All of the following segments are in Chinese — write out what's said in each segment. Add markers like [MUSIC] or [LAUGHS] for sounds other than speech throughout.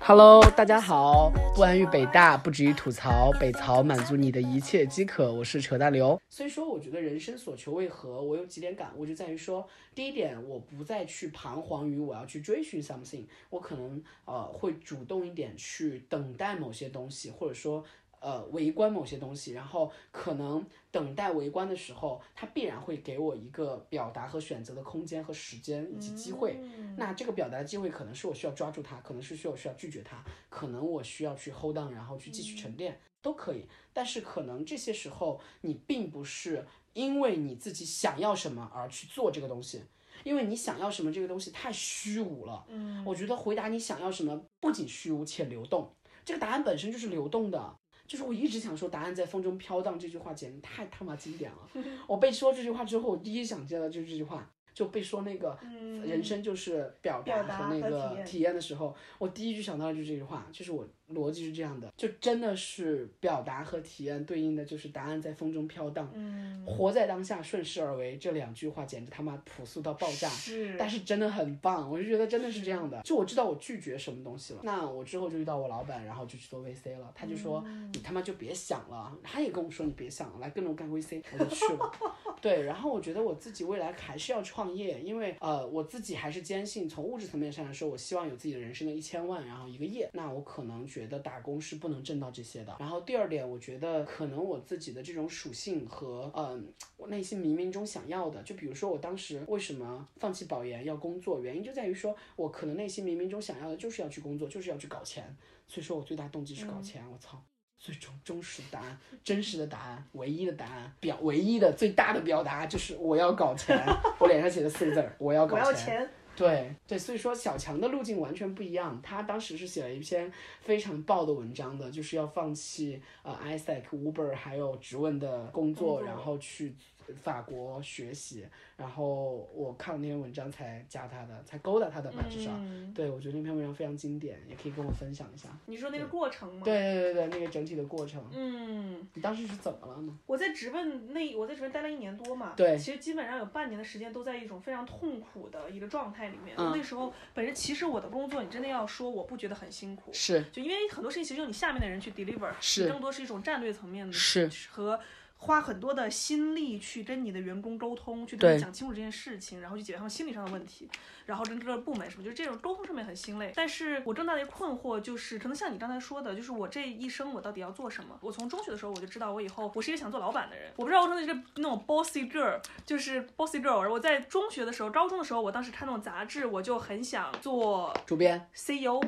Hello，大家好，不安于北大，不止于吐槽，北曹满足你的一切饥渴。我是扯淡刘。所以说，我觉得人生所求为何，我有几点感悟，就在于说，第一点，我不再去彷徨于我要去追寻 something，我可能呃会主动一点去等待某些东西，或者说。呃，围观某些东西，然后可能等待围观的时候，他必然会给我一个表达和选择的空间和时间以及机会。那这个表达的机会，可能是我需要抓住它，可能是需要需要拒绝它，可能我需要去 hold on，然后去继续沉淀，都可以。但是可能这些时候，你并不是因为你自己想要什么而去做这个东西，因为你想要什么这个东西太虚无了。嗯，我觉得回答你想要什么不仅虚无且流动，这个答案本身就是流动的。就是我一直想说，答案在风中飘荡这句话简直太他妈经典了。我被说这句话之后，我第一想接的就是这句话。就被说那个人生就是表达和那个体验的时候，我第一句想到的就是这句话，就是我。逻辑是这样的，就真的是表达和体验对应的就是答案在风中飘荡，嗯，活在当下，顺势而为这两句话简直他妈朴素到爆炸，是，但是真的很棒，我就觉得真的是这样的。就我知道我拒绝什么东西了，那我之后就遇到我老板，然后就去做 VC 了，他就说你他妈就别想了，他也跟我说你别想了，来跟着我干 VC，我就去了。对，然后我觉得我自己未来还是要创业，因为呃我自己还是坚信从物质层面上来说，我希望有自己的人生的一千万，然后一个亿，那我可能。觉得打工是不能挣到这些的。然后第二点，我觉得可能我自己的这种属性和嗯，我内心冥冥中想要的，就比如说我当时为什么放弃保研要工作，原因就在于说我可能内心冥冥中想要的就是要去工作，就是要去搞钱。所以说我最大动机是搞钱。我操，最终忠实的答案、真实的答案、唯一的答案表、唯一的最大的表达就是我要搞钱。[LAUGHS] 我脸上写的四个字儿，我要搞钱。对对，所以说小强的路径完全不一样。他当时是写了一篇非常爆的文章的，就是要放弃呃 Isaac、Uber 还有直问的工作，然后去法国学习。然后我看了那篇文章才加他的，才勾搭他的吧，至少。对，我觉得那篇文章非常经典，也可以跟我分享一下。你说那个过程吗？对对对对，那个整体的过程。嗯。你当时是怎么了呢？我在直奔那我在直奔待了一年多嘛。对。其实基本上有半年的时间都在一种非常痛苦的一个状态里面。嗯。那时候本身其实我的工作，你真的要说我不觉得很辛苦。是。就因为很多事情其实用你下面的人去 deliver，是。更多是一种战略层面的。是。和。花很多的心力去跟你的员工沟通，去跟他讲清楚这件事情，然后去解决他们心理上的问题，然后跟各个部门什么，就是这种沟通上面很心累。但是我更大的一个困惑就是，可能像你刚才说的，就是我这一生我到底要做什么？我从中学的时候我就知道，我以后我是一个想做老板的人。我不知道我说的是那种 bossy girl，就是 bossy girl。我在中学的时候，高中的时候，我当时看那种杂志，我就很想做主编 CEO，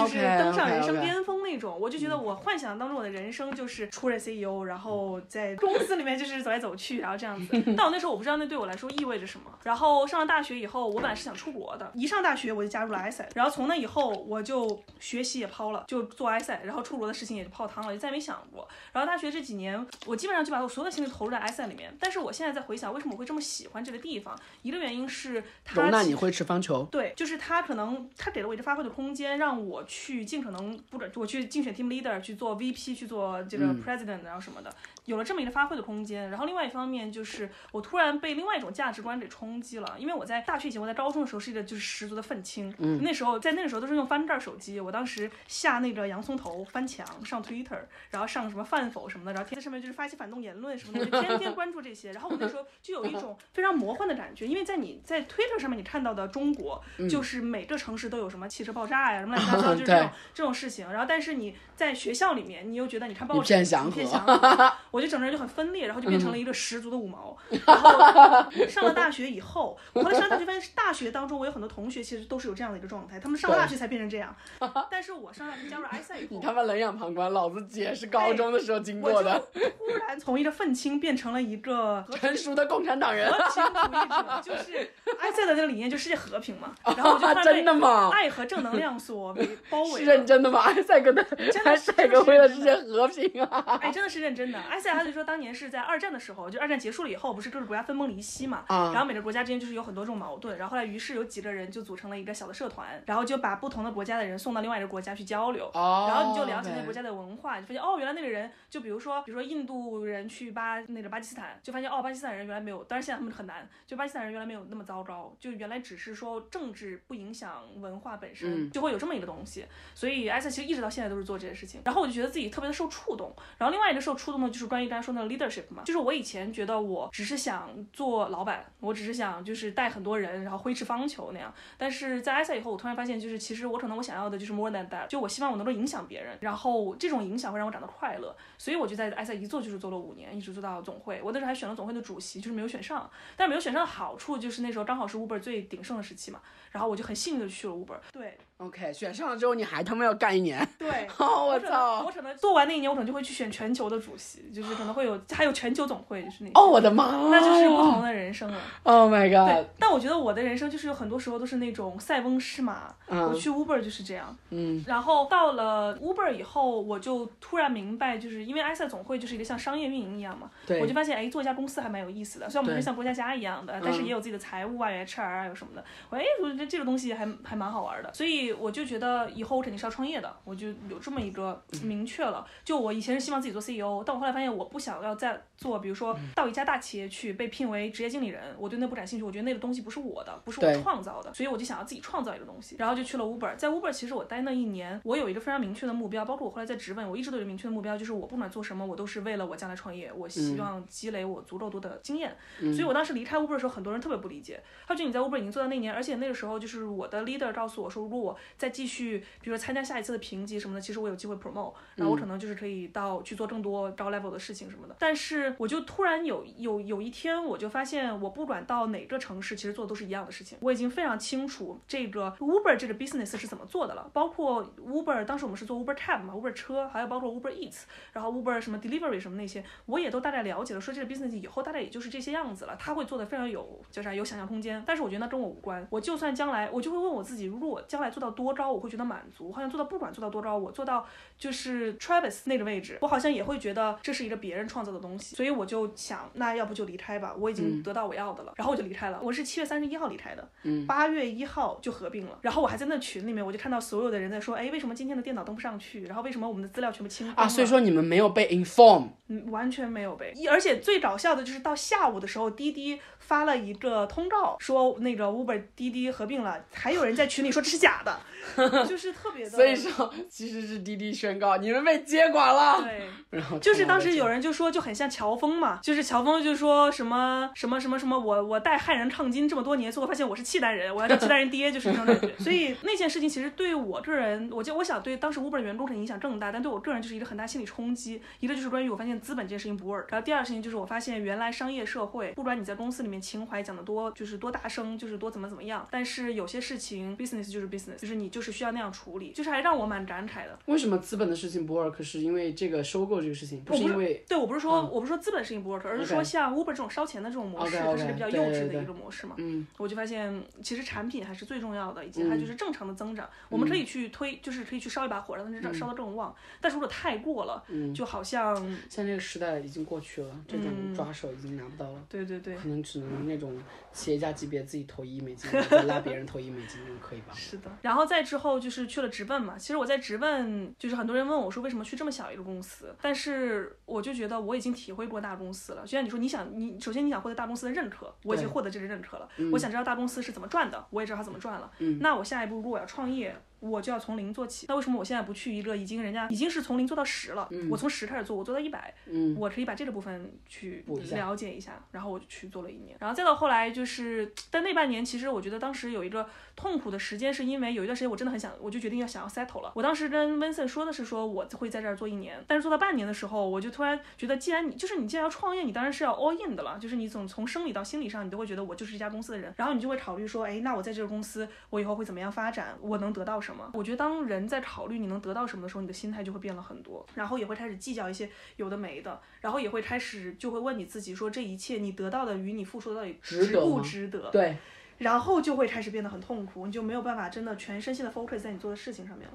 就是登上人生巅峰那种。我就觉得我幻想当中我的人生就是出任 CEO，然后在。公司里面就是走来走去，然后这样子。[LAUGHS] 但我那时候我不知道那对我来说意味着什么。然后上了大学以后，我本来是想出国的。一上大学我就加入了 i 赛，然后从那以后我就学习也抛了，就做 i 赛，然后出国的事情也就泡汤了，就再没想过。然后大学这几年，我基本上就把我所有的心力投入在 i 赛里面。但是我现在在回想，为什么我会这么喜欢这个地方？一个原因是它容纳你会吃方球。对，就是它可能它给了我一个发挥的空间，让我去尽可能不准我去竞选 team leader，去做 VP，去做这个 president，然后什么的。有了这么一个发挥的空间，然后另外一方面就是我突然被另外一种价值观给冲击了。因为我在大学以前，我在高中的时候是一个就是十足的愤青，嗯，那时候在那个时候都是用翻盖手机，我当时下那个洋葱头翻墙上 Twitter，然后上什么饭否什么的，然后天在上面就是发一些反动言论什么的，就天天关注这些。然后我那时候就有一种非常魔幻的感觉，因为在你在 Twitter 上面你看到的中国，就是每个城市都有什么汽车爆炸呀什么乱七八糟，[LAUGHS] 就是这种这种事情。然后但是你在学校里面，你又觉得你看报纸一片祥和，[LAUGHS] 我就整个人就很分裂，然后就变成了一个十足的五毛。然后 [LAUGHS] 上了大学以后，我后来上大学发现，大学当中我有很多同学其实都是有这样的一个状态，他们上了大学才变成这样。[LAUGHS] 但是我上大学加入埃塞以后，你他妈冷眼旁观，老子姐是高中的时候经过的。突然从一个愤青变成了一个成熟的共产党人，和平主义者，就是埃塞的那个理念就世界和平嘛。[LAUGHS] 然后我就真的吗？爱和正能量所围包围。是认真的吗？埃塞哥的，真的是为了世界和平啊！哎，真的是认真的。埃塞他就说，当年是在二战的时候，就二战结束了以后，不是各个国家分崩离析嘛，啊然后每个国家之间就是有很多这种矛盾，然后后来于是有几个人就组成了一个小的社团，然后就把不同的国家的人送到另外一个国家去交流。哦，然后你就了解那个国家的文化，就发现哦，原来那个人，就比如说，比如说印度人去巴那个巴基斯坦，就发现哦，巴基斯坦人原来没有，当然现在他们很难，就巴基斯坦人原来没有那么糟糕，就原来只是说政治不影响文化本身，嗯就会有这么一个东西。所以艾塞其实一直到现在都是做这些事情，然后我就觉得自己特别的受触动。然后另外一个受触动的就是关于刚才说的 leadership 嘛，就是我以前觉得我只是想做老板，我只是想就是带很多人，然后挥斥方遒那样。但是在埃塞以后，我突然发现，就是其实我可能我想要的就是 more than that，就我希望我能够影响别人，然后这种影响会让我感到快乐，所以我就在埃塞一做就是做了五年，一直做到总会。我那时候还选了总会的主席，就是没有选上。但是没有选上的好处就是那时候刚好是 Uber 最鼎盛的时期嘛，然后我就很幸运的去了 Uber。对 OK，选上了之后你还他妈要干一年，对，[LAUGHS] 哦，我操我！可能做完那一年，我可能就会去选全球的主席，就是可能会有还有全球总会，就是那哦，我的妈！那就是不同的人生了。[LAUGHS] Oh my god！，对但我觉得我的人生就是有很多时候都是那种塞翁失马。嗯我去 Uber 就是这样，嗯然后到了 Uber 以后，我就突然明白，就是因为埃塞总会就是一个像商业运营一样嘛，对我就发现哎，做一家公司还蛮有意思的。虽然我们是像过家家一样的，但是嗯也有自己的财务啊、HR 啊有什么的。我哎，我觉得这个东西还还蛮好玩的，所以我就觉得以后我肯定是要创业的，我就有这么一个明确了。就我以前是希望自己做 CEO，但我后来发现我不想要再做，比如说嗯到一家大企业去被聘为职业经理人，我对那不感兴趣，我觉得那个东西不是我的，不是我创造的，所以我就想要自己创造一个东西，然后就去了 Uber。在 Uber 其实我待那一年，我有一个非常明确的目标，包括我后来在职问，我一直都有明确的目标，就是我不管做什么，我都是为了我将来创业，我希望积累我足够多的经验。所以我当时离开 Uber 的时候，很多人特别不理解，他觉得你在 Uber 已经做到那一年，而且那个时候就是我的 leader 告诉我说，如果我再继续，比如说参加下一次的评级什么的，其实我有机会 promote，然后我可能就是可以到去做更多高 level 的事情什么的。但是我就突然有有有一天，我就发现我不管到哪个城市，其实做的都是一样的事情。我已经非常清楚这个 Uber 这个 business 是怎么做的了，包括 Uber 当时我们是做 Uber Cab 嘛，Uber 车，还有包括 Uber Eats，然后 Uber 什么 delivery 什么那些，我也都大概了解了，说这个 business 以后大概也就是这些样子了，他会做的非常有叫啥有想象空间，但是我觉得那跟我无关。我就算将来，我就会问我自己，如果我将来做到多高，我会觉得满足，我好像做到不管做到多高，我做到就是 Travis 那个位置，我好像也会觉得这是一个别人创造的东西，所以我就想，那要不就离开吧，我已经得到我要的了，然后我就离开了。我是七月三十一号离开的，八月一号就合并了，然后我还在那群里面，我就看到所有的人在说，哎，为什么今天的电脑登不上去？然后为什么我们的资料全部清空啊，了所以说你们没有被 inform，嗯，完全没有被，而且最搞笑的就是到下午的时候，滴滴发了一个通告，说那个 Uber 滴滴合并了，还有人在群里说这是假的，[LAUGHS] 就是特别的。所以说其实是滴滴宣告你们被接管了。对，然后就是当时有人人就说就很像乔峰嘛，就是乔峰就说什么什么什么什么，我我带汉人唱金这么多年，最后发现我是契丹人，我要叫契丹人爹，就是这种感觉。所以那件事情其实对我个人，我就我想对当时 Uber 的员工可能影响更大，但对我个人就是一个很大心理冲击。一个就是关于我发现资本这件事情不 work，然后第二个事情就是我发现原来商业社会，不管你在公司里面情怀讲的多就是多大声，就是多怎么怎么样，但是有些事情 business 就是 business，就是你就是需要那样处理，就是还让我蛮感慨的。为什么资本的事情不 work？是因为这个收购这个事情，不是因为对我不是说、嗯我不是说资本事情不 work，而是说像 Uber 这种烧钱的这种模式它是一个比较幼稚的一个模式嘛。嗯我就发现其实产品还是最重要的，以及它就是正常的增长。我们可以去推，就是可以去烧一把火，让它烧烧得更旺。但是如果太过了，嗯，就好像现在这个时代已经过去了，这种嗯抓手已经拿不到了。对对对。可能只能那种企业家级别自己投一亿美金，再拉别人投一亿美金，这种可以吧？[LAUGHS] 是的，然后再之后就是去了直奔嘛。其实我在直奔，就是很多人问我说为什么去这么小一个公司，但是我就觉得我已经体会过大公司了。就像你说，你想你首先你想获得大公司的认可，我已经获得这个认可了。我想知道大公司是怎么赚的，我也知道它怎么赚了。那我下一步如果我要创业，我就要从零做起。那为什么我现在不去一个已经人家已经是从零做到十了？我从十开始做，我做到一百、嗯我可以把这个部分去了解一下，然后我就去做了一年，然后再到后来就是，但那半年其实我觉得当时有一个痛苦的时间，是因为有一段时间我真的很想，我就决定要想要 settle 了。我当时跟 Vincent 说的是说我会在这儿做一年，但是做到半年的时候，我就突然觉得，既然你就是你既然要创业，你当然是要 all in 的了，就是你总从生理到心理上，你都会觉得我就是这家公司的人，然后你就会考虑说，哎，那我在这个公司，我以后会怎么样发展，我能得到什么？我觉得当人在考虑你能得到什么的时候，你的心态就会变了很多，然后也会开始计较一些有的没的，然后也会开始就会问你自己说，这一切你得到的与你付出的到底值不值得值得？对，然后就会开始变得很痛苦，你就没有办法真的全身心的 focus 在你做的事情上面了。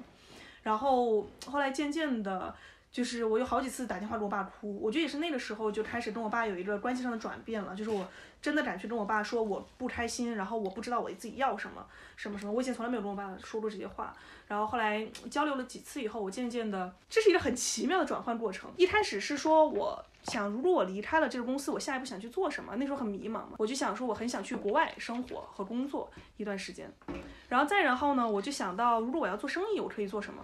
然后后来渐渐的，就是我有好几次打电话给我爸哭，我觉得也是那个时候就开始跟我爸有一个关系上的转变了，就是我真的敢去跟我爸说我不开心，然后我不知道我自己要什么什么什么，我以前从来没有跟我爸说过这些话。然后后来交流了几次以后，我渐渐的，这是一个很奇妙的转换过程。一开始是说我想，如果我离开了这个公司，我下一步想去做什么？那时候很迷茫嘛，我就想说我很想去国外生活和工作一段时间。然后再然后呢，我就想到如果我要做生意，我可以做什么？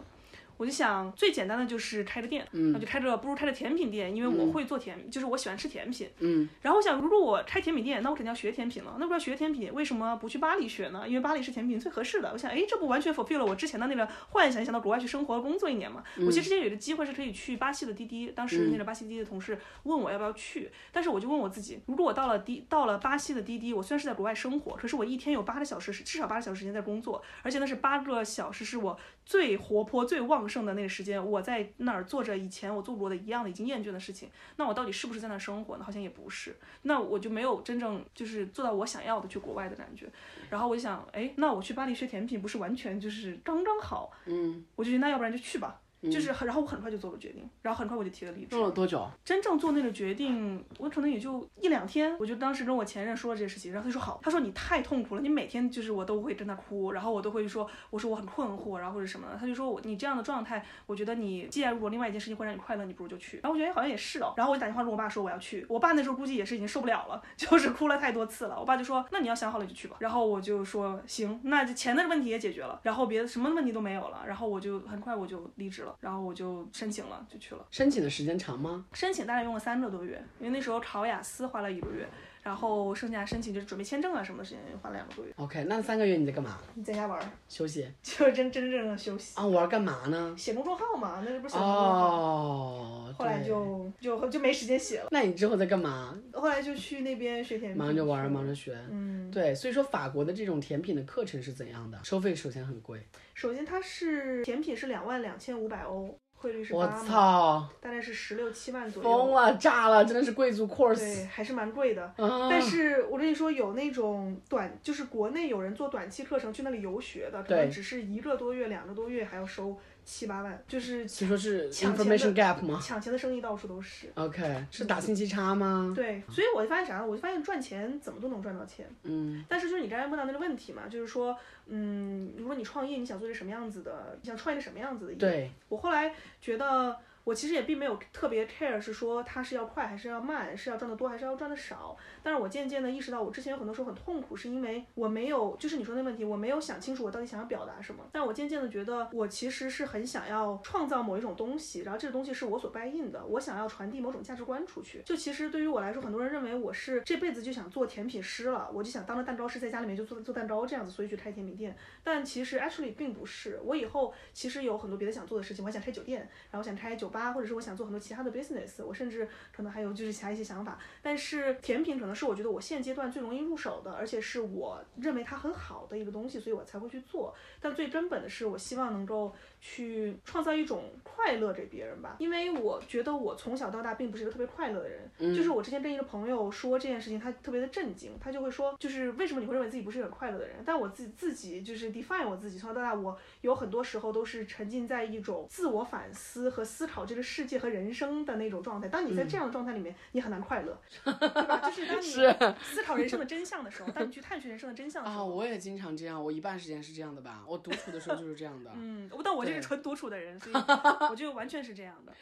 我就想最简单的就是开个店，那就开着不如开着甜品店，因为我会做甜，就是我喜欢吃甜品。嗯，然后我想，如果我开甜品店，那我肯定要学甜品了。那我要学甜品，为什么不去巴黎学呢？因为巴黎是甜品最合适的。我想，哎，这不完全 fulfill 了我之前的那个幻想，想到国外去生活工作一年嘛。我其实之前有一个机会是可以去巴西的滴滴，当时那个巴西滴滴的同事问我要不要去，但是我就问我自己，如果我到了滴到了巴西的滴滴，我虽然是在国外生活，可是我一天有八个小时，至少八个小时时间在工作，而且那是八个小时是我最活泼、最旺盛的那个时间。我在那儿做着以前我做过的一样的已经厌倦的事情，那我到底是不是在那儿生活呢？好像也不是，那我就没有真正就是做到我想要的去国外的感觉。然后我就想，哎，那我去巴黎学甜品不是完全就是刚刚好？嗯，我就觉得那要不然就去吧。就是很，然后我很快就做了决定，然后很快我就提了离职。做了多久？真正做那个决定，我可能也就一两天。我就当时跟我前任说了这个事情，然后他说好，他说你太痛苦了，你每天就是我都会跟他哭，然后我都会说，我说我很困惑，然后或者什么的。他就说我你这样的状态，我觉得你既然如果另外一件事情会让你快乐，你不如就去。然后我觉得好像也是哦，然后我就打电话跟我爸说我要去，我爸那时候估计也是已经受不了了，[LAUGHS] 就是哭了太多次了。我爸就说那你要想好了就去吧。然后我就说行，那就钱的问题也解决了，然后别的什么问题都没有了，然后我就很快我就离职了，然后我就。申请了就去了，申请的时间长吗？申请大概用了三个多月，因为那时候考雅思花了一个月，然后剩下申请就是准备签证啊什么的时间花了两个多月。OK，那三个月你在干嘛？你在家玩，休息，[LAUGHS] 就是真真正的休息啊！玩干嘛呢？写公众号嘛，那是不是写公众号？哦，后来就就就没时间写了。那你之后在干嘛？后来就去那边学甜品，忙着玩，忙着学。嗯，对，所以说法国的这种甜品的课程是怎样的？收费首先很贵。首先它是甜品是两万两千五百欧。汇率是我操，大概是十六七万左右。疯了，炸了，真的是贵族 course。对，还是蛮贵的。但是我跟你说，有那种短，就是国内有人做短期课程去那里游学的，可能只是一个多月、两个多月，还要收。七八万，就是你说是 information gap 吗？抢钱的生意到处都是。OK，是打信息差吗？对，所以我就发现啥？我就发现赚钱怎么都能赚到钱。嗯。但是就是你刚才问到那个问题嘛，就是说，嗯，如果你创业，你想做一个什么样子的？你想创一个什么样子的？对。我后来觉得。我其实也并没有特别 care，是说它是要快还是要慢，是要赚的多还是要赚的少。但是我渐渐的意识到，我之前有很多时候很痛苦，是因为我没有，就是你说那问题，我没有想清楚我到底想要表达什么。但我渐渐的觉得，我其实是很想要创造某一种东西，然后这个东西是我所 buy in 的，我想要传递某种价值观出去。就其实对于我来说，很多人认为我是这辈子就想做甜品师了，我就想当个蛋糕师，在家里面就做做蛋糕这样子，所以去开甜品店。但其实 actually 并不是，我以后其实有很多别的想做的事情，我还想开酒店，然后想开酒吧，或者是我想做。很多其他的 business，我甚至可能还有就是其他一些想法，但是甜品可能是我觉得我现阶段最容易入手的，而且是我认为它很好的一个东西，所以我才会去做。但最根本的是，我希望能够。去创造一种快乐给别人吧，因为我觉得我从小到大并不是一个特别快乐的人。就是我之前跟一个朋友说这件事情，他特别的震惊，他就会说，就是为什么你会认为自己不是一个快乐的人？但我自己自己就是 define 我自己，从小到大我有很多时候都是沉浸在一种自我反思和思考这个世界和人生的那种状态。当你在这样的状态里面，你很难快乐，[LAUGHS] 对吧？就是当你思考人生的真相的时候，当你去探寻人生的真相的时候。啊，我也经常这样，我一半时间是这样的吧。我独处的时候就是这样的。[LAUGHS] 嗯，但我就。是纯独处的人，所以 [LAUGHS] 我就完全是这样的，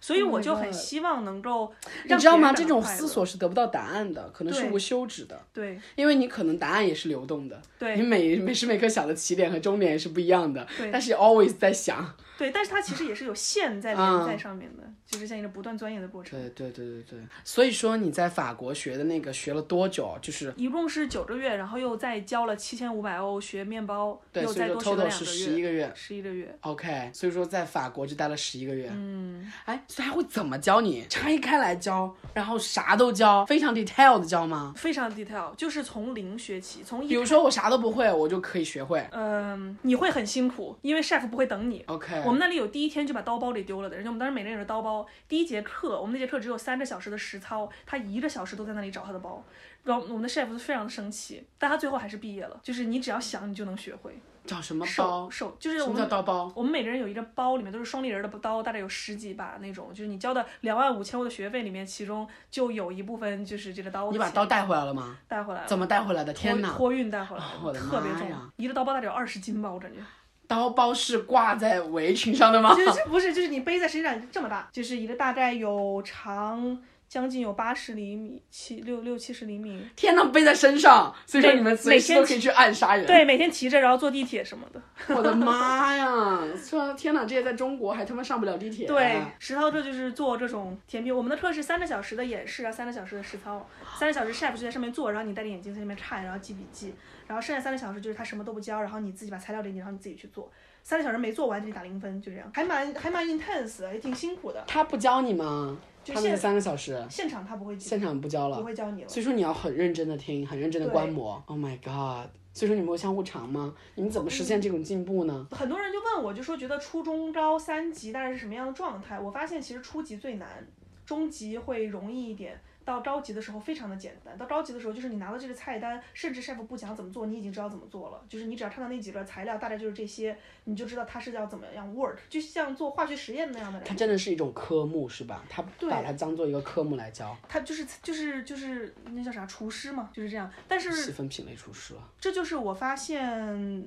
所以我就很希望能够，你知道吗？这种思索是得不到答案的，可能是无休止的。对，因为你可能答案也是流动的。对，你每每时每刻想的起点和终点也是不一样的。对，但是 always 在想。对，但是它其实也是有线在连在上面的，就是像一个不断钻研的过程。对对对对对。所以说你在法国学的那个学了多久？就是一共是九个月，然后又再交了七千五百欧学面包，又再多学了两个月。十一个月。十一个月。OK，所以说在法国就待了十一个月。嗯。哎，所以他会怎么教你？拆开来教，然后啥都教，非常 detail 的教吗？非常 detail，就是从零学起，从比如说我啥都不会，我就可以学会。嗯，你会很辛苦，因为 chef 不会等你。OK。我们那里有第一天就把刀包给丢了的人，就当时每人有个刀包。第一节课，我们那节课只有三个小时的实操，他一个小时都在那里找他的包。然后我们的 chef 非常的生气，但他最后还是毕业了。就是你只要想，你就能学会。找什么手包？手就是什么叫我们刀包？我们每个人有一个包，里面都是双立人的刀，大概有十几把那种。就是你交的两万五千欧的学费里面，其中就有一部分就是这个刀你把刀带回来了吗？带回来了，怎么带回来的？天托哪！托运带回来我的的，特别重一个刀包大概有二十斤吧，我感觉。刀包是挂在围裙上的吗？就是不是，就是你背在身上这么大，就是一个大概有长将近有八十厘米，七六六七十厘米。天呐，背在身上，所以说你们随时都可以去暗杀人。对，每天骑着，然后坐地铁什么的。[LAUGHS] 我的妈呀！说天呐，这些在中国还他妈上不了地铁。对，实操课就是做这种甜品。我们的课是三个小时的演示啊，三个小时的实操，三个小时 chef 就在上面做，然后你戴着眼镜在那边看，然后记笔记，然后剩下三个小时就是他什么都不教，然后你自己把材料给你，然后你自己去做。三个小时没做完就打零分，就这样，还蛮还蛮 intense，的也挺辛苦的。他不教你吗？就他那个现三个小时，现场他不会记，现场不教了不，会教你了。所以说你要很认真的听，很认真的观摩。Oh my god！所以说你们会相互尝吗？你们怎么实现这种进步呢？很多人就问我，就说觉得初中高三级大概是什么样的状态？我发现其实初级最难，中级会容易一点，到高级的时候非常的简单。到高级的时候，就是你拿到这个菜单，甚至 chef 不讲怎么做，你已经知道怎么做了。就是你只要看到那几个材料，大概就是这些，你就知道它是要怎么样 work，就像做化学实验那样的它。真的是一种科目是吧？他把它当做一个科目来教，他就是就是就是那叫啥厨师嘛，就是这样。但是细分品类厨师了。这就是我发现，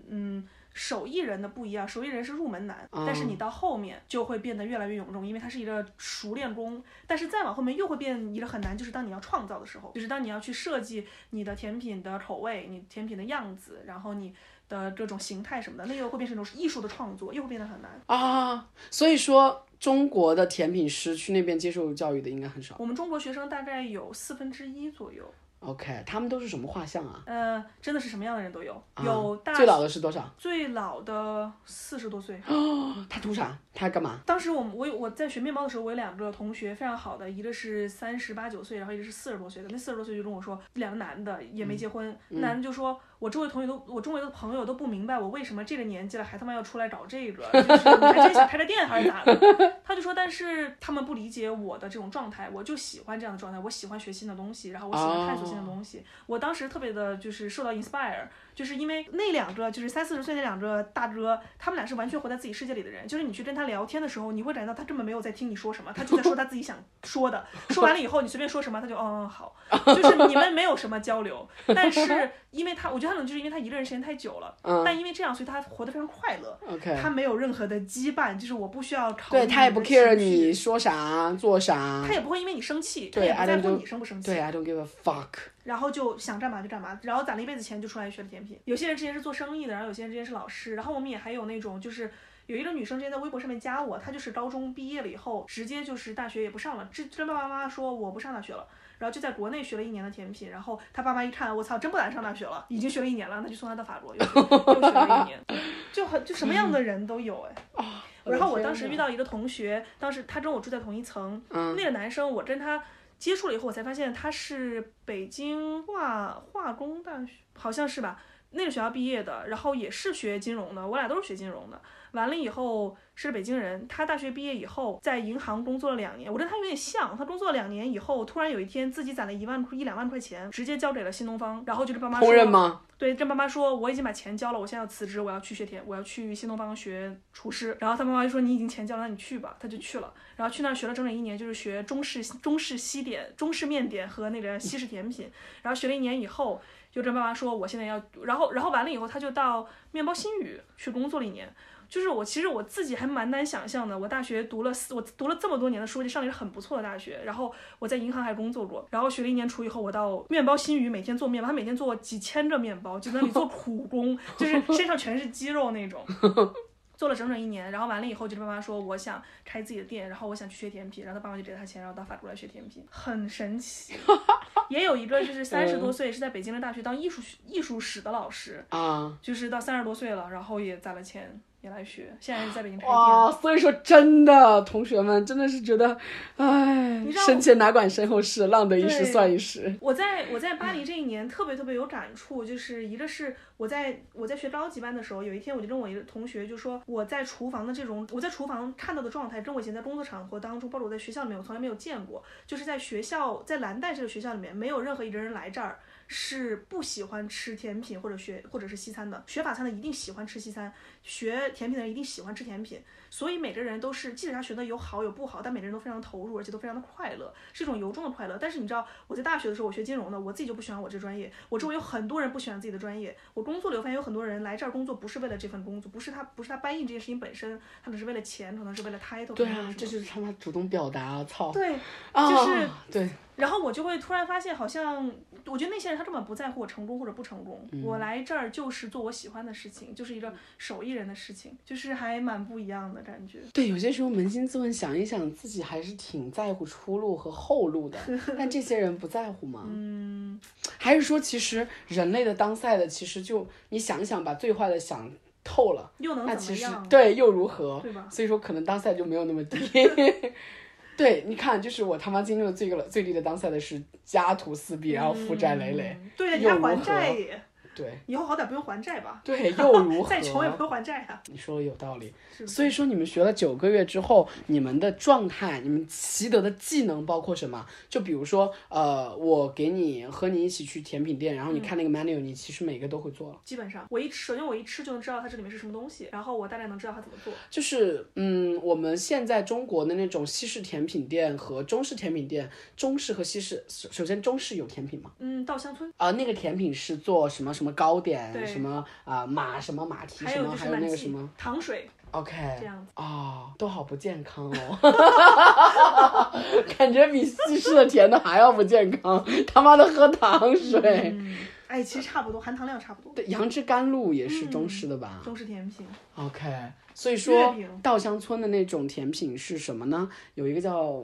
嗯，手艺人的不一样。手艺人是入门难，但是你到后面就会变得越来越臃肿，因为它是一个熟练工。但是再往后面又会变一个很难，就是当你要创造的时候，就是当你要去设计你的甜品的口味、你甜品的样子，然后你的各种形态什么的，那又会变成一种艺术的创作，又会变得很难。啊，所以说中国的甜品师去那边接受教育的应该很少。我们中国学生大概有四分之一左右，OK，他们都是什么画像啊？呃，真的是什么样的人都有，有大最老的是多少？最老的四十多岁。他图啥？他干嘛？当时我们我有我在学面包的时候，我有两个同学非常好的，一个是三十八九岁，然后一个是四十多岁的。那四十多岁就跟我说，两个男的也没结婚，男的就说，我周围同学都我周围的朋友都不明白我为什么这个年纪了还他妈要出来搞这个，就是 [LAUGHS] 你还真想开个店还是咋的？[LAUGHS] 他就说，但是他们不理解我的这种状态，我就喜欢这样的状态，我喜欢学新的东西，然后我喜欢探索新的东西。我当时特别的就是受到 inspire，就是因为那两个就是三四十岁那两个大哥，他们俩是完全活在自己世界里的人。就是你去跟他聊天的时候，你会感觉到他根本没有在听你说什么，他就在说他自己想说的。说完了以后，你随便说什么，他就嗯嗯好，就是你们没有什么交流。但是因为他，我觉得可能就是因为他一个人时间太久了，嗯但因为这样，所以他活得非常快乐。OK，他没有任何的羁绊，就是我不需要考虑对他也不 care 你，说啥做啥他。也不会因为你生气，他也不在乎你生不生气。对，I don't give a fuck。然后就想干嘛就干嘛，然后攒了一辈子钱就出来学了甜品。有些人之前是做生意的，然后有些人之前是老师，然后我们也还有那种就是。有一个女生之前在微博上面加我，她就是高中毕业了以后，直接就是大学也不上了，直跟爸爸妈妈说我不上大学了，然后就在国内学了一年的甜品，然后他爸妈一看，我操，真不打算上大学了，已经学了一年了，那就送他到法国，又学 [LAUGHS] 又学了一年，就很就什么样的人都有哎。然后我当时遇到一个同学，当时他跟我住在同一层，嗯那个男生我跟他接触了以后，我才发现他是北京化化工大学，好像是吧？那个学校毕业的，然后也是学金融的，我俩都是学金融的。完了以后是北京人，他大学毕业以后在银行工作了两年，我跟他有点像。他工作了两年以后，突然有一天自己攒了一万一两万块钱，直接交给了新东方，然后就是爸妈说，烹饪吗？对，跟妈妈说我已经把钱交了，我现在要辞职，我要去学甜，我要去新东方学厨师。然后他妈妈就说你已经钱交了，那你去吧，他就去了。然后去那儿学了整整一年，就是学中式中式西点、中式面点和那个西式甜品。然后学了一年以后，就跟妈妈说我现在要，然后然后完了以后，他就到面包新语去工作了一年。就是我其实我自己还蛮难想象的，我大学读了四，我读了这么多年的书，就上了一个很不错的大学，然后我在银行还工作过，然后学了一年厨以后，我到面包新语每天做面包，他每天做几千个面包，就在那里做苦工，就是 [LAUGHS] 身上全是肌肉那种。做了整整一年，然后完了以后就跟爸妈说我想开自己的店，然后我想去学甜品，然后他爸妈就给了他钱，然后到法国来学甜品，很神奇。[LAUGHS] 也有一个就是三十多岁是在北京的大学当艺术艺术史的老师，啊，就是到三十多岁了，然后也攒了钱也来学，现在是在北京开哇，店。所以说真的，同学们真的是觉得，唉你，知道身前哪管身后事，浪得一时算一时。我在我在巴黎这一年特别特别有感触，就是一个是我在我在学高级班的时候，有一天我就跟我一个同学就说，我在厨房的这种我在厨房看到的状态，跟我以前在工作场合当中，包括我在学校里面，我从来没有见过。就是在学校在蓝带这个学校里面，没有任何一个人来这儿是不喜欢吃甜品或者学或者是西餐的。学法餐的一定喜欢吃西餐，学甜品的人一定喜欢吃甜品。所以每个人都是，即使他学的有好有不好，但每个人都非常投入，而且都非常的快乐，是一种由衷的快乐。但是你知道，我在大学的时候，我学金融的，我自己就不喜欢我这专业，我周围有很多人不喜欢自己的专业。我工作里我发现有很多人来这儿工作不是为了这份工作，不是他不是他搬运这件事情本身，他只是为了钱，可能是为了 title。对啊这就是他妈主动表达，操！对，啊，就是 [LAUGHS] 对，然后我就会突然发现，好像我觉得那些人他根本不在乎我成功或者不成功，嗯我来这儿就是做我喜欢的事情，就是一个手艺人的事情，就是还蛮不一样的感觉。对，有些时候扪心自问，想一想，自己还是挺在乎出路和后路的。[LAUGHS] 但这些人不在乎吗？嗯，还是说，其实人类的当赛的，其实就你想一想，把最坏的想透了，又能那其实？对又如何？对吧所以说，可能当赛就没有那么低。[LAUGHS] [LAUGHS] 对，你看，就是我他妈经历了最个最低的当赛的是家徒四壁，然后负债累累。嗯对呀，你还债耶，对以后好歹不用还债吧？[LAUGHS] 对，又如何？再穷也不用还债啊。你说的有道理。所以说，你们学了九个月之后，你们的状态，你们习得的技能包括什么？就比如说，呃，我给你和你一起去甜品店，然后你看那个 menu，、你其实每个都会做了。基本上我一吃，首先我一吃就能知道它这里面是什么东西，然后我大概能知道它怎么做。就是，嗯，我们现在中国的那种西式甜品店和中式甜品店，中式和西式，首首先中式有甜品吗？嗯，稻香村，啊、那个甜品是做什么什么糕点，什么啊、马什么马蹄什么，还有那个什么糖水，OK，这样子。啊、都好不健康哦，[LAUGHS] 感觉比西式的甜的还要不健康。他妈的喝糖水，嗯，哎，其实差不多，含糖量差不多。对，杨枝甘露也是中式的吧、中式甜品，o k 所以说稻香村的那种甜品是什么呢？有一个叫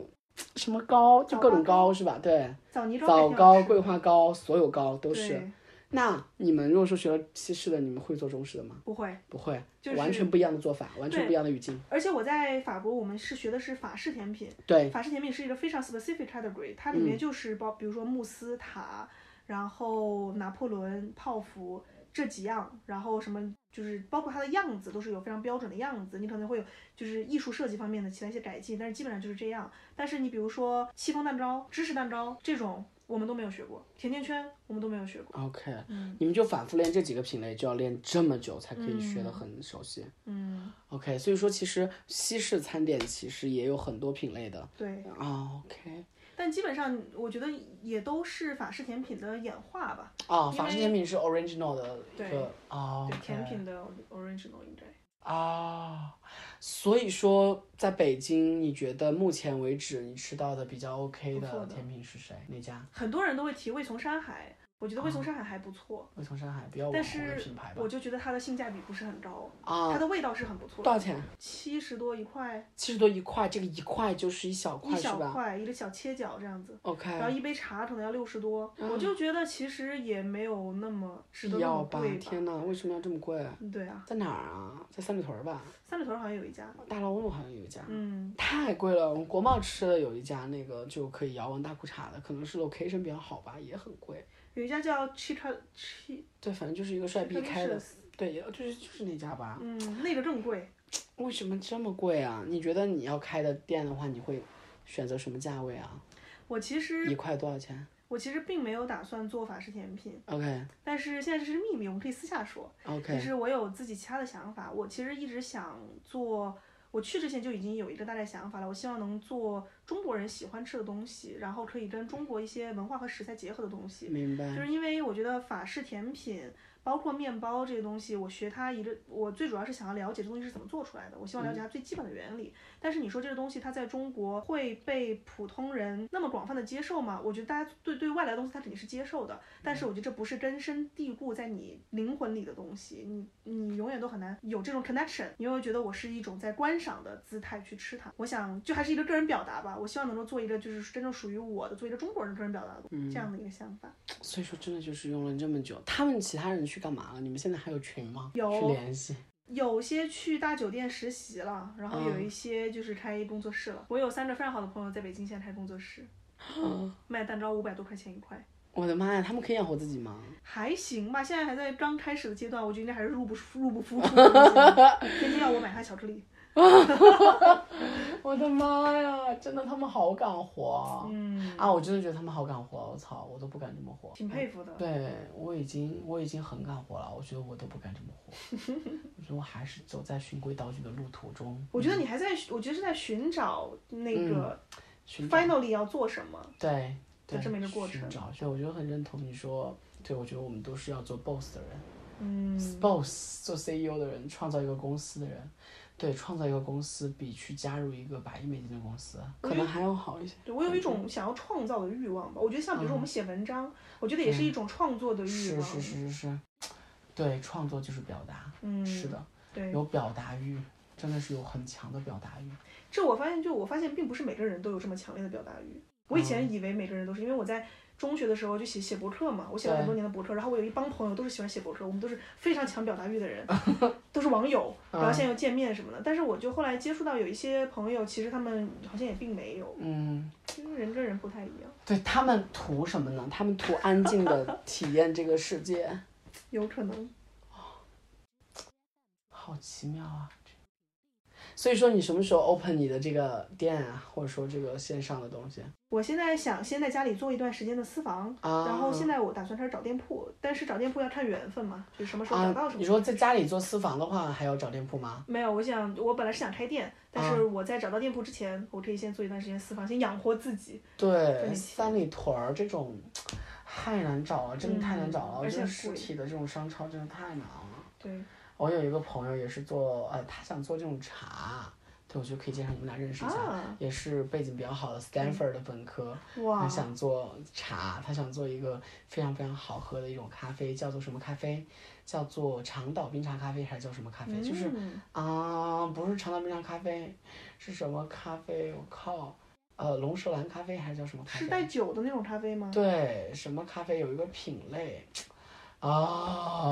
什么糕，就各种糕是吧？对，枣泥糕枣糕、桂花糕，所有糕都是。对，那你们如果说学了西式的，你们会做中式的吗？不会。不会，就是完全不一样的做法，完全不一样的语境。而且我在法国，我们是学的是法式甜品。对，法式甜品是一个非常 specific category，它里嗯面就是包，比如说慕斯塔，然后拿破仑、泡芙这几样，然后什么就是包括它的样子都是有非常标准的样子，你可能会有就是艺术设计方面的其他一些改进，但是基本上就是这样。但是你比如说戚风蛋糕、芝士蛋糕这种，我们都没有学过，甜甜圈我们都没有学过。OK，、嗯你们就反复练这几个品类，就要练这么久才可以学得很熟悉。嗯，OK，所以说其实西式餐点其实也有很多品类的。对。啊、OK，但基本上我觉得也都是法式甜品的演化吧，啊，因法式甜品是 original 的一对个啊对甜品的 original 应该。啊，所以说在北京，你觉得目前为止你吃到的比较 OK 的甜品是谁？哪家？很多人都会提味从山海，我觉得味从上海还不错，味从上海比较网但是品牌吧我。就觉得它的性价比不是很高，啊它，的味道是很不错的，多少钱？七十多一块，七十多一块，这个一块就是一小块一小块，一个小切角这样子。？OK，然后一杯茶可能要六十多，我就觉得其实也没有那么值得那要吧么贵？天哪，为什么要这么贵？嗯对啊，在哪儿啊？在三里屯儿吧？三里屯好像有一家，大老路好像有一家。嗯，太贵了，我们国贸吃的有一家那个就可以摇完大裤衩的，可能是 location 比较好吧，也很贵。有一家叫 Chica Chi，对，反正就是一个帅逼开的对，也就是就是那家吧。嗯，那个更贵。为什么这么贵啊？你觉得你要开的店的话，你会选择什么价位啊？我其实一块多少钱我其实并没有打算做法式甜品，？OK 但是现在这是秘密，我们可以私下说。OK 实我有自己其他的想法，我其实一直想做，我去之前就已经有一个大概想法了，我希望能做中国人喜欢吃的东西，然后可以跟中国一些文化和食材结合的东西。明白就是因为我觉得法式甜品，包括面包这个东西，我学它一个，我最主要是想要了解这东西是怎么做出来的，我希望了解它最基本的原理。但是你说这个东西它在中国会被普通人那么广泛的接受吗？我觉得大家对对外来的东西它肯定是接受的，但是我觉得这不是根深蒂固在你灵魂里的东西，你你永远都很难有这种 connection，你永远觉得我是一种在观赏的姿态去吃它。我想就还是一个个人表达吧，我希望能够做一个就是真正属于我的，做一个中国人个人表达的嗯，这样的一个想法。所以说真的就是用了这么久，他们其他人去干嘛了？你们现在还有群吗？有去联系。有些去大酒店实习了，然后有嗯一些就是开工作室了。我有三个非常好的朋友在北京现在开工作室，[GASPS] 卖蛋糕五百多块钱一块，我的妈呀，他们可以养活自己吗？还行吧。现在还在刚开始的阶段，我觉得应该还是入不入不敷出。天天要我买他巧克力，[LAUGHS] 我的妈呀，真的他们好敢活啊！嗯，啊，我真的觉得他们好敢活，我操，我都不敢这么活。挺佩服的。对我已经我已经很敢活了，我觉得我都不敢这么活，我觉得我还是走在循规蹈矩的路途中。我觉得你还在，我觉得是在寻找那个 finally 要做什么。对对这么一个过程寻找，对，我觉得很认同你说，对我觉得我们都是要做 boss 的人。嗯，boss 做 CEO 的人，创造一个公司的人，对，创造一个公司比去加入一个百亿美金的公司可能还要好一些。对我有一种想要创造的欲望吧。我觉得像比如说我们写文章，我觉得也是一种创作的欲望。是是是是是，对，创作就是表达，嗯，是的，对。有表达欲，真的是有很强的表达欲。这我发现，就我发现，并不是每个人都有这么强烈的表达欲。我以嗯前以为每个人都是，因为我在中学的时候就写写博客嘛，我写了很多年的博客，然后我有一帮朋友都是喜欢写博客，我们都是非常强表达欲的人，[LAUGHS] 都是网友，然后现在又见面什么的。但是我就后来接触到有一些朋友，其实他们好像也并没有，嗯，因为人跟人不太一样，对他们图什么呢？他们图安静的 [LAUGHS] 体验这个世界，有可能。好奇妙啊！所以说，你什么时候 open 你的这个店啊，或者说这个线上的东西我现在想先在家里做一段时间的私房，啊？然后现在我打算开始找店铺，但是找店铺要看缘分嘛，就是什么时候找到啊什，么。你说在家里做私房的话，还要找店铺吗？没有，我想我本来是想开店，但啊是我在找到店铺之前，我可以先做一段时间私房，先养活自己。对，三里屯儿这种太难找了，真的太难找了。而且实体的这种商超真的太难了。对，我有一个朋友也是做，呃，他想做这种茶，对，我觉得可以介绍你们俩认识一下。啊，也是背景比较好的 Stanford 的本科，哇他，想做茶，他想做一个非常非常好喝的一种咖啡，叫做什么咖啡？叫做长岛冰茶咖啡还是叫什么咖啡？就是嗯啊，不是长岛冰茶咖啡，是什么咖啡？我靠，呃，龙舌兰咖啡还是叫什么咖是？带酒的那种咖啡吗？对，什么咖啡有一个品类，啊，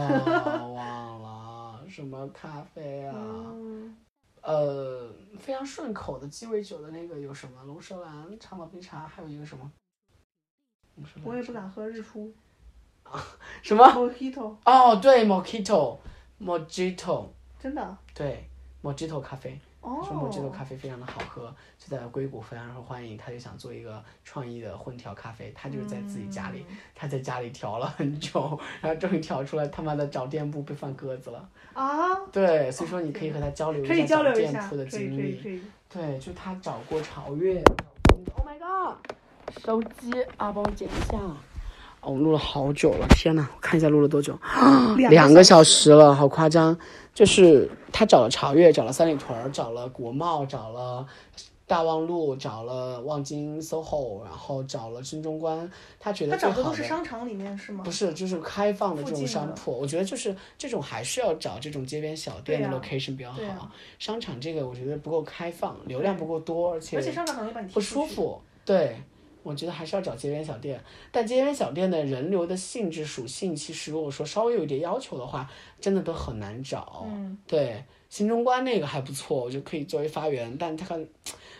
[LAUGHS] 忘了什么咖啡啊？嗯，呃，非常顺口的鸡尾酒的那个有什么？龙舌兰、长岛冰茶，还有一个什么？我也不敢喝日出。[LAUGHS] 什么？Mojito，哦，对，Mojito，Mojito，真的。对，Mojito 咖啡。哦。说 Mojito 咖啡非常的好喝，就在硅谷非常受欢迎。他就想做一个创意的混调咖啡，他就是在自己家里，嗯他在家里调了很久，[LAUGHS] 然后终于调出来，他妈的找店铺被放鸽子了。啊，对，所以说你可以和他交流可以一下找店铺的经历。对，就他找过潮越。Oh my god！手机啊，帮我剪一下。哦，我们录了好久了，天呐，我看一下录了多久，两个小时了，好夸张。就是他找了潮越，找了三里屯儿，找了国贸，找了大望路，找了望京 SOHO，然后找了新中关。他觉得他最好找的都是商场里面是吗不？是，就是开放的这种商铺，我觉得就是这种还是要找这种街边小店的 location 比较好。商场这个我觉得不够开放，流量不够多，而且而且商场可能会把你踢不。舒服。对，我觉得还是要找街边小店，但街边小店的人流的性质属性，其实如果说稍微有一点要求的话，真的都很难找。嗯，对，新中关那个还不错，我觉得可以作为发源，但它，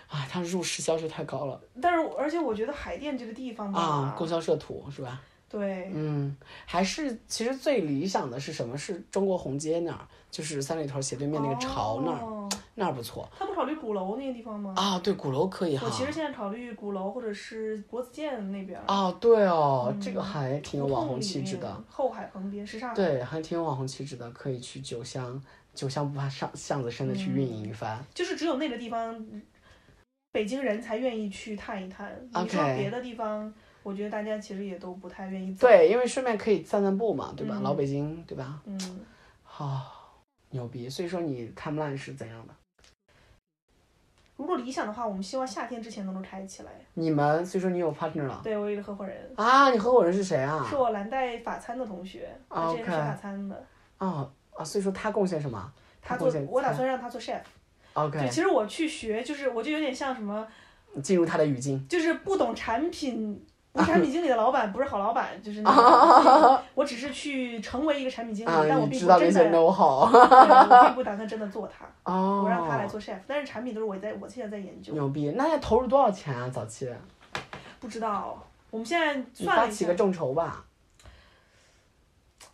啊，它入市销售太高了但是而且我觉得海淀这个地方吧，啊，供销社土是吧？对，嗯，还是其实最理想的是什么？是中国红街那儿，就是三里屯斜对面那个潮那儿，哦那儿不错他不考虑鼓楼那个地方吗？啊。对，鼓楼可以哈。我其实现在考虑鼓楼或者是国子监那边儿，啊，对哦，嗯这个还挺有网红气质的。，后海旁边什刹海。对，还挺有网红气质的，可以去酒香，酒香不怕巷巷子深的去运营一番。就是只有那个地方，北京人才愿意去探一探。你说别的地方，我觉得大家其实也都不太愿意走。对，因为顺便可以散散步嘛，对吧？嗯老北京，对吧？嗯，好、牛逼！所以说你 timeline 是怎样的？如果理想的话，我们希望夏天之前能够开起来。你们，所以说你有 partner 了对我有一个合伙人，啊？你合伙人是谁啊是？我蓝带法餐的同学，啊之前是法餐的，啊啊，所以说他贡献什么他做我打算让他做 chef。？OK，对，其实我去学，就是我就有点像什么，进入他的语境。就是不懂产品。我产品经理的老板不是好老板，就是那个，[LAUGHS] 我只是去成为一个产品经理，啊，但我并不真的，know how 对我并不打算真的做他，[LAUGHS] 哦，我让他来做 chef，但是产品都是我在我现在在研究，牛逼，那要投入多少钱啊？早期不知道。我们现在算了一下发起个，众筹吧。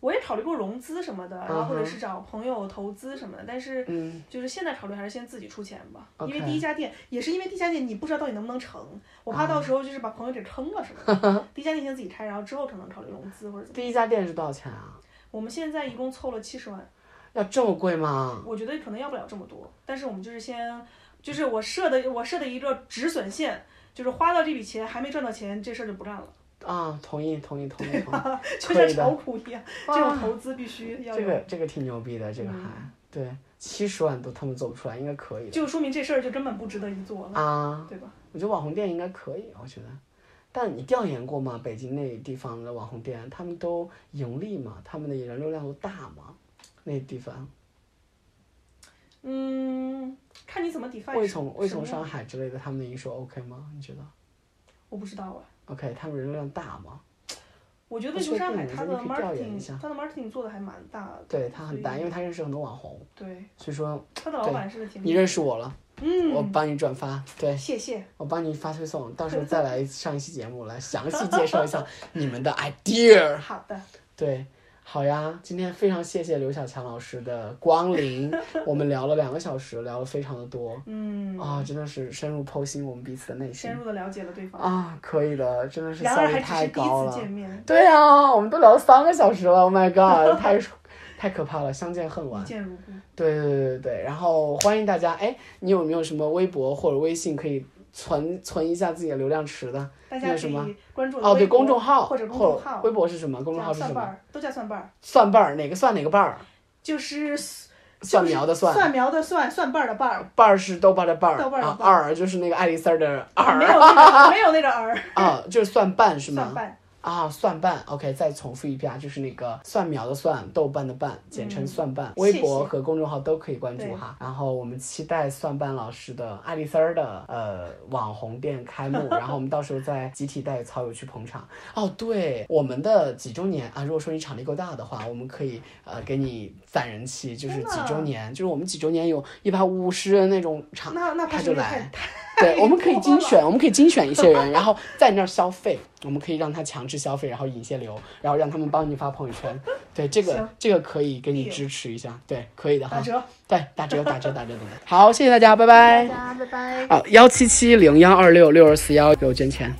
我也考虑过融资什么的，然后或者是找朋友投资什么的，但是嗯，就是现在考虑还是先自己出钱吧，因为第一家店也是因为第一家店你不知道到底能不能成，我怕啊到时候就是把朋友给坑了什么的。[LAUGHS] 第一家店先自己开，然后之后可能考虑融资或者怎么。第一家店是多少钱啊？我们现在一共凑了七十万，要这么贵吗？我觉得可能要不了这么多，但是我们就是先，就是我设的我设的一个止损线，就是花到这笔钱还没赚到钱，这事儿就不干了，啊，同意，同意，同意，同意。[LAUGHS] 就像炒股一样，这种投资必须要，这个这个挺牛逼的，这个还、嗯对，七十万都他们做不出来，应该可以的。就说明这事儿就根本不值得一做了，啊，对吧？我觉得网红店应该可以，我觉得。但你调研过吗？北京那地方的网红店，他们都盈利吗？他们的人流量都大吗？那地方嗯，看你怎么 define 为什么从为从什么上海之类的，他们的营收 OK 吗？你觉得我不知道哎。？OK，他们人流量大吗？[TSK] 我觉得不确魏从上海定它的这个可以调研一 marketing，下它的 marketing 做的还蛮大的。对他很大，因为他认识很多网红，对，所以说他的老板是挺。你认识我了，嗯，我帮你转发，对谢谢。我帮你发推送，到时候 [LAUGHS] 再来上一期节目来详细介绍一下你们的 [LAUGHS] idea。好的，对，好呀，今天非常谢谢刘小强老师的光临，我们聊了两个小时，聊了非常的多 [LAUGHS] 嗯，啊，真的是深入剖析我们彼此的内心深入的了解了对方。啊，可以的，真的是效率太高了对啊，我们都聊了三个小时了，Oh my god，太 [LAUGHS] 太可怕了，相见恨晚一。见如故。对对对对对，然后欢迎大家，哎，你有没有什么微博或者微信可以存存一下自己的流量池的？大家可那什么关注哦，对，公众号或者公众号微博是什么？公众号是什么？都叫蒜瓣儿，蒜瓣儿，哪个蒜哪个瓣儿？就是蒜苗的蒜，蒜苗的蒜，蒜瓣儿的瓣儿，瓣儿是豆瓣的瓣儿，啊，豆瓣儿的瓣儿二就是那个爱丽丝儿的二没有那个没有那个儿，啊，就是蒜瓣是吗？蒜瓣。啊，蒜瓣，OK，再重复一遍啊，就是那个蒜苗的蒜，豆瓣的瓣，简称嗯蒜瓣。微博和公众号都可以关注哈。然后我们期待蒜瓣老师的爱丽丝儿的呃网红店开幕，[LAUGHS] 然后我们到时候再集体带草友去捧场。哦，对，我们的几周年啊，如果说你场地够大的话，我们可以呃给你攒人气，就是几周年，就是我们几周年有一百五十人那种场，那那怕他就来太。[LAUGHS] [LAUGHS] 对，我们可以精选，[LAUGHS] 我们可以精选一些人，然后在你那儿消费，我们可以让他强制消费，然后引些流，然后让他们帮你发朋友圈。对，这个这个可以给你支持一下，对，可以的哈。打折。对，打折打折打折。好，谢谢大家，拜拜。大家拜拜。好，幺七七零幺二六六二四幺给我捐钱。